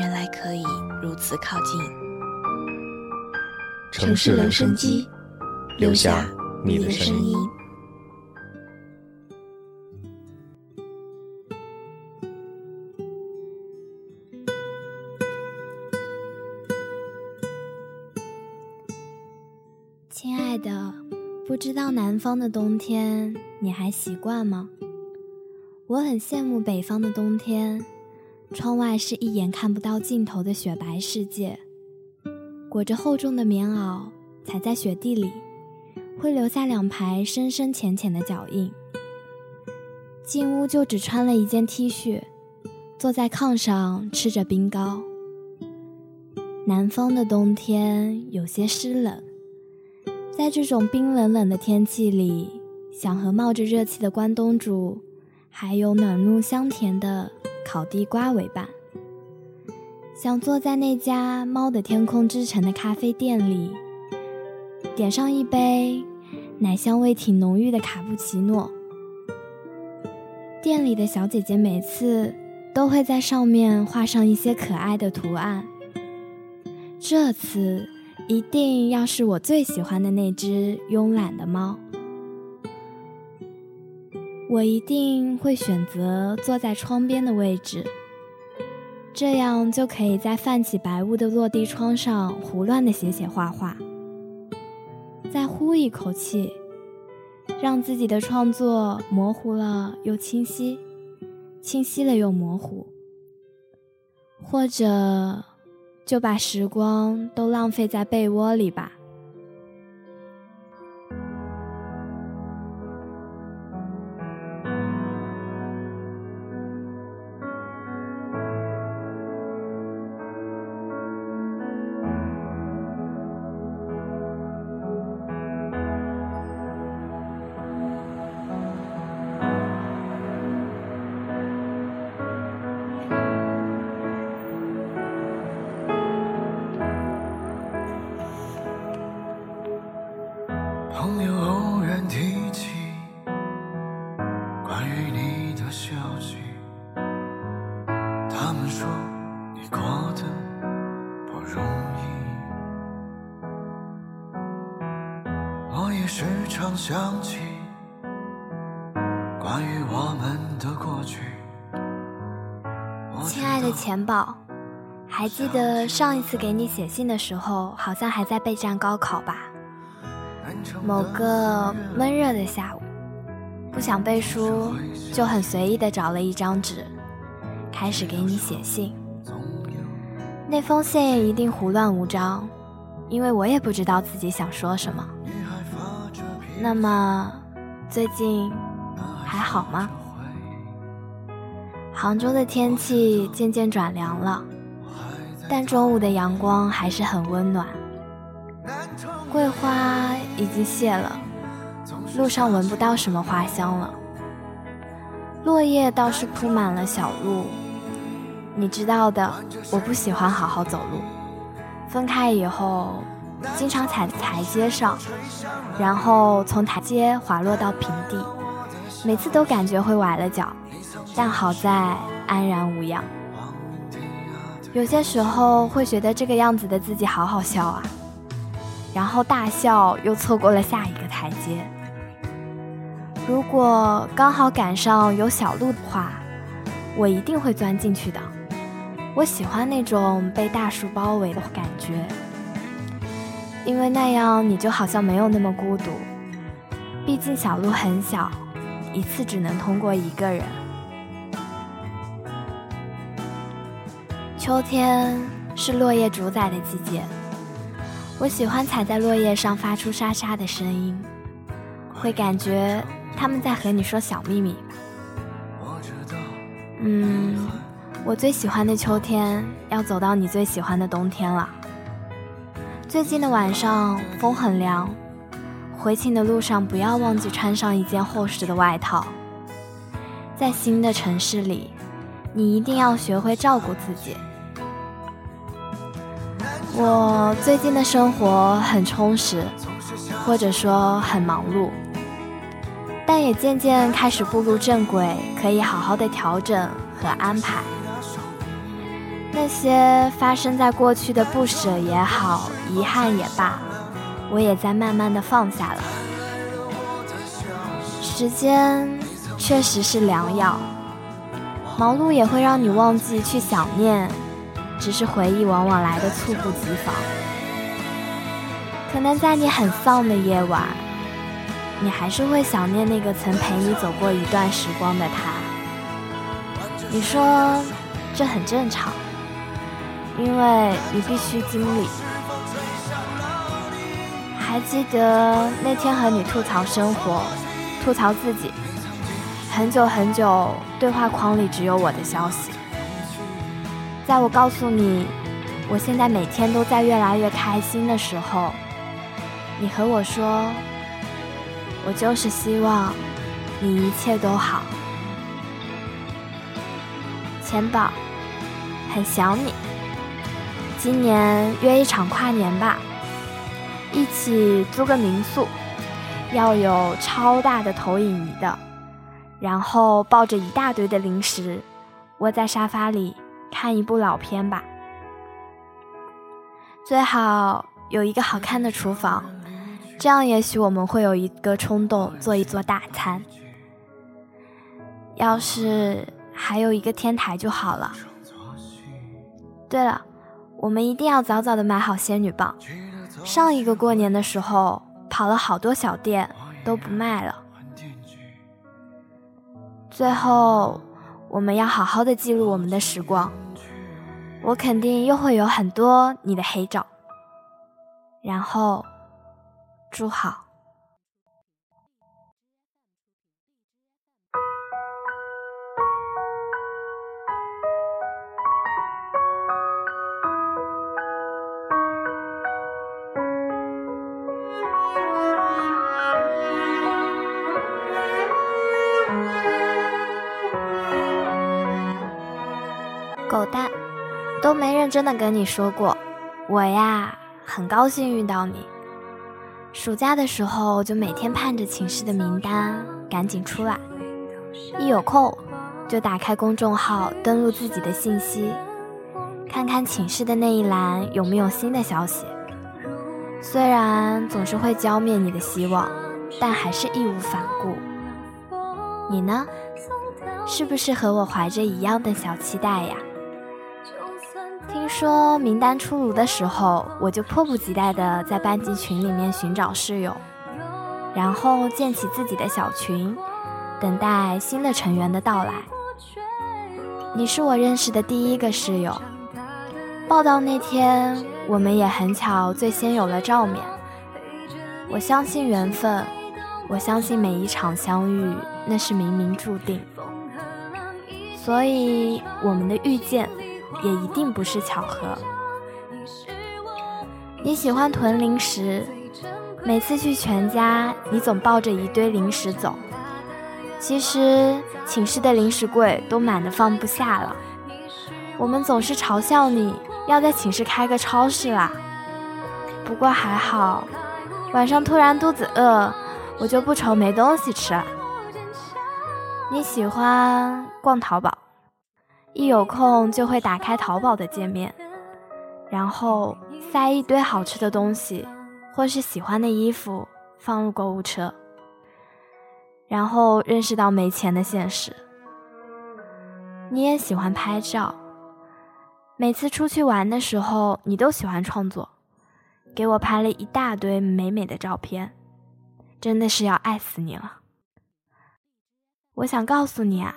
原来可以如此靠近。城市留声机，留下你的声音。亲爱的，不知道南方的冬天你还习惯吗？我很羡慕北方的冬天。窗外是一眼看不到尽头的雪白世界，裹着厚重的棉袄，踩在雪地里，会留下两排深深浅浅的脚印。进屋就只穿了一件 T 恤，坐在炕上吃着冰糕。南方的冬天有些湿冷，在这种冰冷冷的天气里，想和冒着热气的关东煮，还有暖糯香甜的。烤地瓜为伴，想坐在那家猫的天空之城的咖啡店里，点上一杯奶香味挺浓郁的卡布奇诺。店里的小姐姐每次都会在上面画上一些可爱的图案，这次一定要是我最喜欢的那只慵懒的猫。我一定会选择坐在窗边的位置，这样就可以在泛起白雾的落地窗上胡乱的写写画画，再呼一口气，让自己的创作模糊了又清晰，清晰了又模糊，或者就把时光都浪费在被窝里吧。想起关于我们的过去。亲爱的钱宝，还记得上一次给你写信的时候，好像还在备战高考吧？某个闷热的下午，不想背书，就很随意的找了一张纸，开始给你写信。那封信一定胡乱无章，因为我也不知道自己想说什么。那么，最近还好吗？杭州的天气渐渐转凉了，但中午的阳光还是很温暖。桂花已经谢了，路上闻不到什么花香了。落叶倒是铺满了小路，你知道的，我不喜欢好好走路，分开以后。经常踩台阶上，然后从台阶滑落到平地，每次都感觉会崴了脚，但好在安然无恙。有些时候会觉得这个样子的自己好好笑啊，然后大笑又错过了下一个台阶。如果刚好赶上有小路的话，我一定会钻进去的。我喜欢那种被大树包围的感觉，因为那样你就好像没有那么孤独。毕竟小路很小，一次只能通过一个人。秋天是落叶主宰的季节，我喜欢踩在落叶上发出沙沙的声音，会感觉他们在和你说小秘密。嗯，我最喜欢的秋天要走到你最喜欢的冬天了。最近的晚上风很凉，回寝的路上不要忘记穿上一件厚实的外套。在新的城市里，你一定要学会照顾自己。我最近的生活很充实，或者说很忙碌。但也渐渐开始步入正轨，可以好好的调整和安排。那些发生在过去的不舍也好，遗憾也罢，我也在慢慢的放下了。时间确实是良药，忙碌也会让你忘记去想念，只是回忆往往来的猝不及防。可能在你很丧的夜晚。你还是会想念那个曾陪你走过一段时光的他。你说这很正常，因为你必须经历。还记得那天和你吐槽生活，吐槽自己，很久很久，对话框里只有我的消息。在我告诉你，我现在每天都在越来越开心的时候，你和我说。我就是希望你一切都好，钱宝，很想你。今年约一场跨年吧，一起租个民宿，要有超大的投影仪的，然后抱着一大堆的零食，窝在沙发里看一部老片吧。最好有一个好看的厨房。这样，也许我们会有一个冲动，做一做大餐。要是还有一个天台就好了。对了，我们一定要早早的买好仙女棒。上一个过年的时候，跑了好多小店都不卖了。最后，我们要好好的记录我们的时光。我肯定又会有很多你的黑照。然后。祝好。狗蛋，都没认真的跟你说过，我呀，很高兴遇到你。暑假的时候，就每天盼着寝室的名单赶紧出来，一有空就打开公众号登录自己的信息，看看寝室的那一栏有没有新的消息。虽然总是会浇灭你的希望，但还是义无反顾。你呢？是不是和我怀着一样的小期待呀？听说名单出炉的时候，我就迫不及待地在班级群里面寻找室友，然后建起自己的小群，等待新的成员的到来。你是我认识的第一个室友，报道那天我们也很巧最先有了照面。我相信缘分，我相信每一场相遇那是冥冥注定，所以我们的遇见。也一定不是巧合。你喜欢囤零食，每次去全家，你总抱着一堆零食走。其实寝室的零食柜都满的放不下了。我们总是嘲笑你要在寝室开个超市啦。不过还好，晚上突然肚子饿，我就不愁没东西吃了。你喜欢逛淘宝。一有空就会打开淘宝的界面，然后塞一堆好吃的东西，或是喜欢的衣服放入购物车，然后认识到没钱的现实。你也喜欢拍照，每次出去玩的时候，你都喜欢创作，给我拍了一大堆美美的照片，真的是要爱死你了。我想告诉你啊，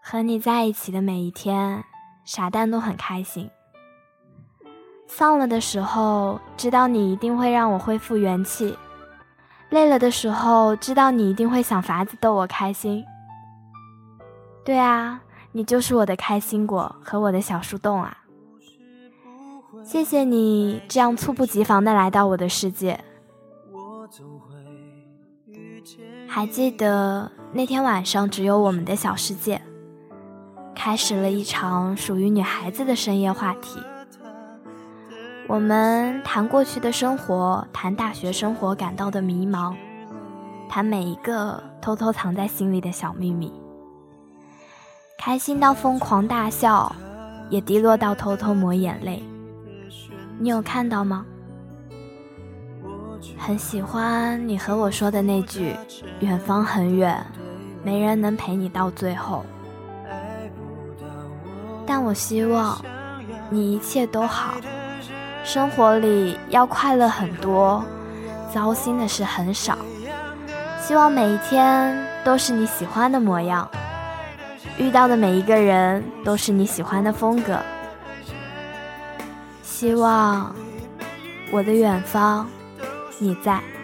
和你在一起的每一天，傻蛋都很开心。丧了的时候，知道你一定会让我恢复元气；累了的时候，知道你一定会想法子逗我开心。对啊。你就是我的开心果和我的小树洞啊！谢谢你这样猝不及防的来到我的世界。还记得那天晚上只有我们的小世界，开始了一场属于女孩子的深夜话题。我们谈过去的生活，谈大学生活感到的迷茫，谈每一个偷偷藏在心里的小秘密。开心到疯狂大笑，也低落到偷偷抹眼泪。你有看到吗？很喜欢你和我说的那句“远方很远，没人能陪你到最后”。但我希望你一切都好，生活里要快乐很多，糟心的事很少。希望每一天都是你喜欢的模样。遇到的每一个人都是你喜欢的风格。希望我的远方你在。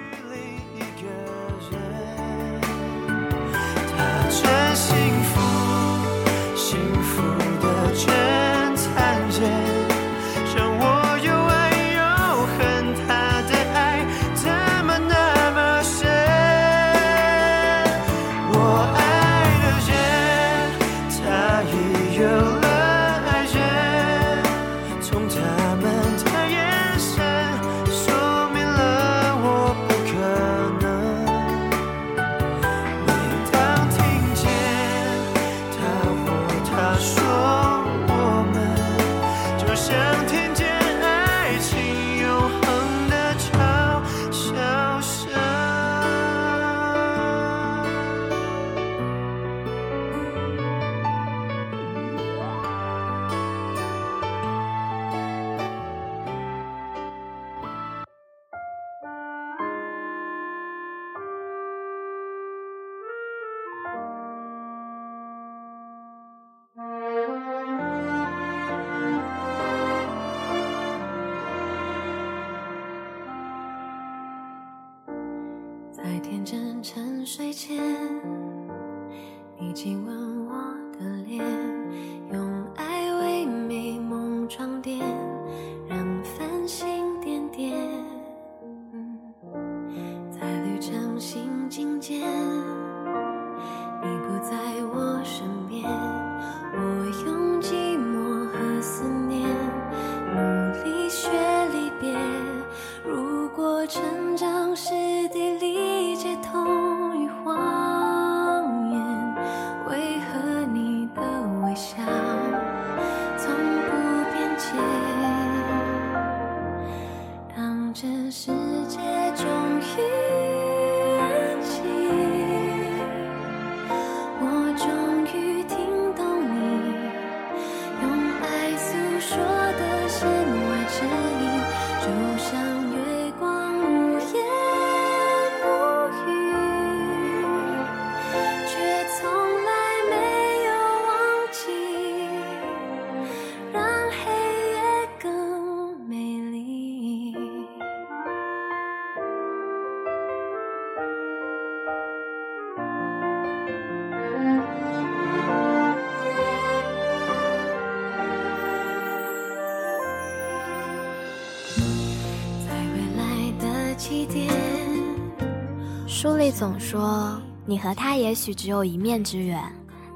书里总说，你和他也许只有一面之缘，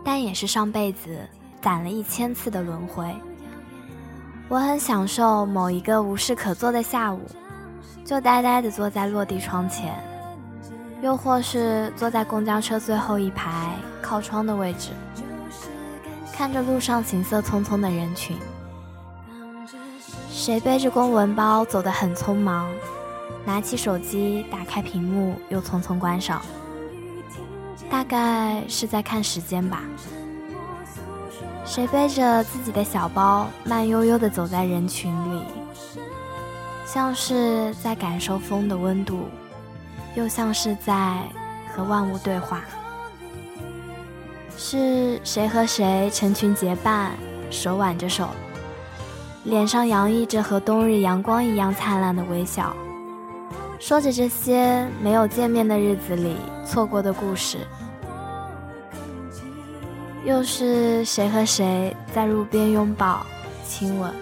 但也是上辈子攒了一千次的轮回。我很享受某一个无事可做的下午，就呆呆地坐在落地窗前，又或是坐在公交车最后一排靠窗的位置，看着路上行色匆匆的人群，谁背着公文包走得很匆忙。拿起手机，打开屏幕，又匆匆关上。大概是在看时间吧。谁背着自己的小包，慢悠悠地走在人群里，像是在感受风的温度，又像是在和万物对话。是谁和谁成群结伴，手挽着手，脸上洋溢着和冬日阳光一样灿烂的微笑，说着这些没有见面的日子里错过的故事。又是谁和谁在路边拥抱、亲吻？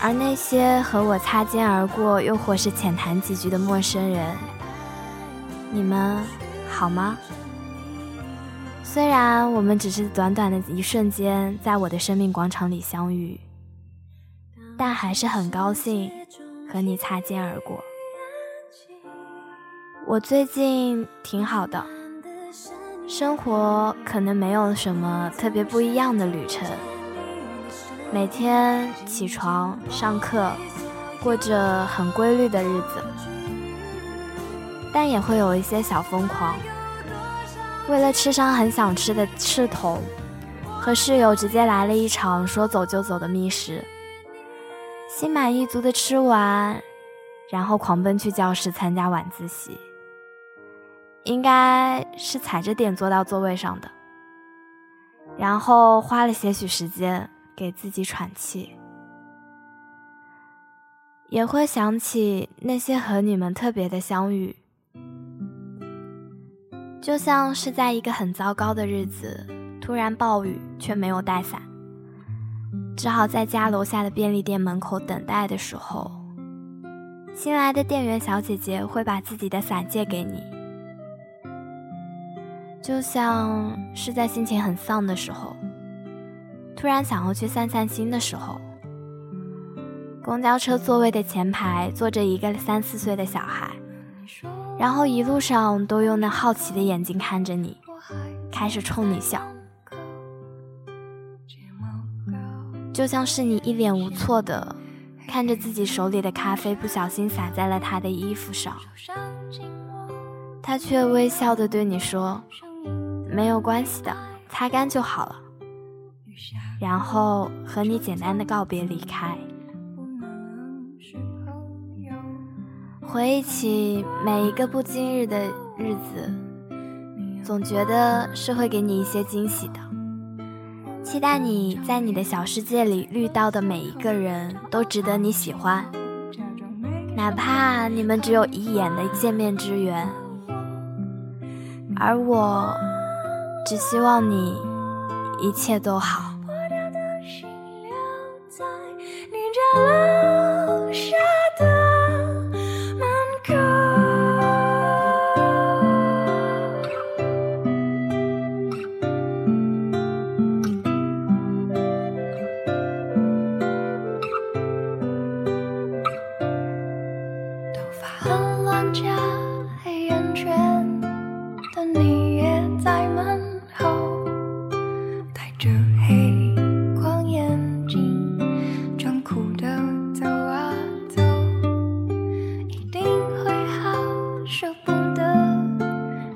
而那些和我擦肩而过，又或是浅谈几句的陌生人，你们好吗？虽然我们只是短短的一瞬间在我的生命广场里相遇，但还是很高兴和你擦肩而过。我最近挺好的，生活可能没有什么特别不一样的旅程，每天起床、上课，过着很规律的日子，但也会有一些小疯狂。为了吃上很想吃的赤桶，和室友直接来了一场说走就走的觅食，心满意足的吃完，然后狂奔去教室参加晚自习。应该是踩着点坐到座位上的，然后花了些许时间给自己喘气，也会想起那些和你们特别的相遇。就像是在一个很糟糕的日子，突然暴雨却没有带伞，只好在家楼下的便利店门口等待的时候，新来的店员小姐姐会把自己的伞借给你。就像是在心情很丧的时候，突然想要去散散心的时候，公交车座位的前排坐着一个三四岁的小孩。然后一路上都用那好奇的眼睛看着你，开始冲你笑，就像是你一脸无措的看着自己手里的咖啡不小心洒在了他的衣服上，他却微笑的对你说：“没有关系的，擦干就好了。”然后和你简单的告别离开。回忆起每一个不经日的日子，总觉得是会给你一些惊喜的。期待你在你的小世界里遇到的每一个人都值得你喜欢，哪怕你们只有一眼的见面之缘。而我只希望你一切都好。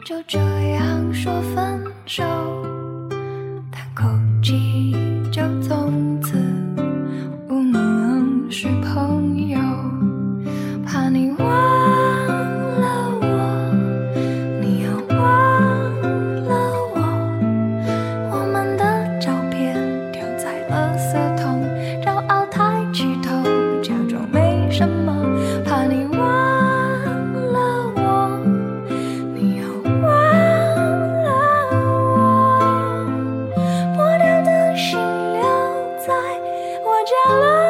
就这样说分手。jalan.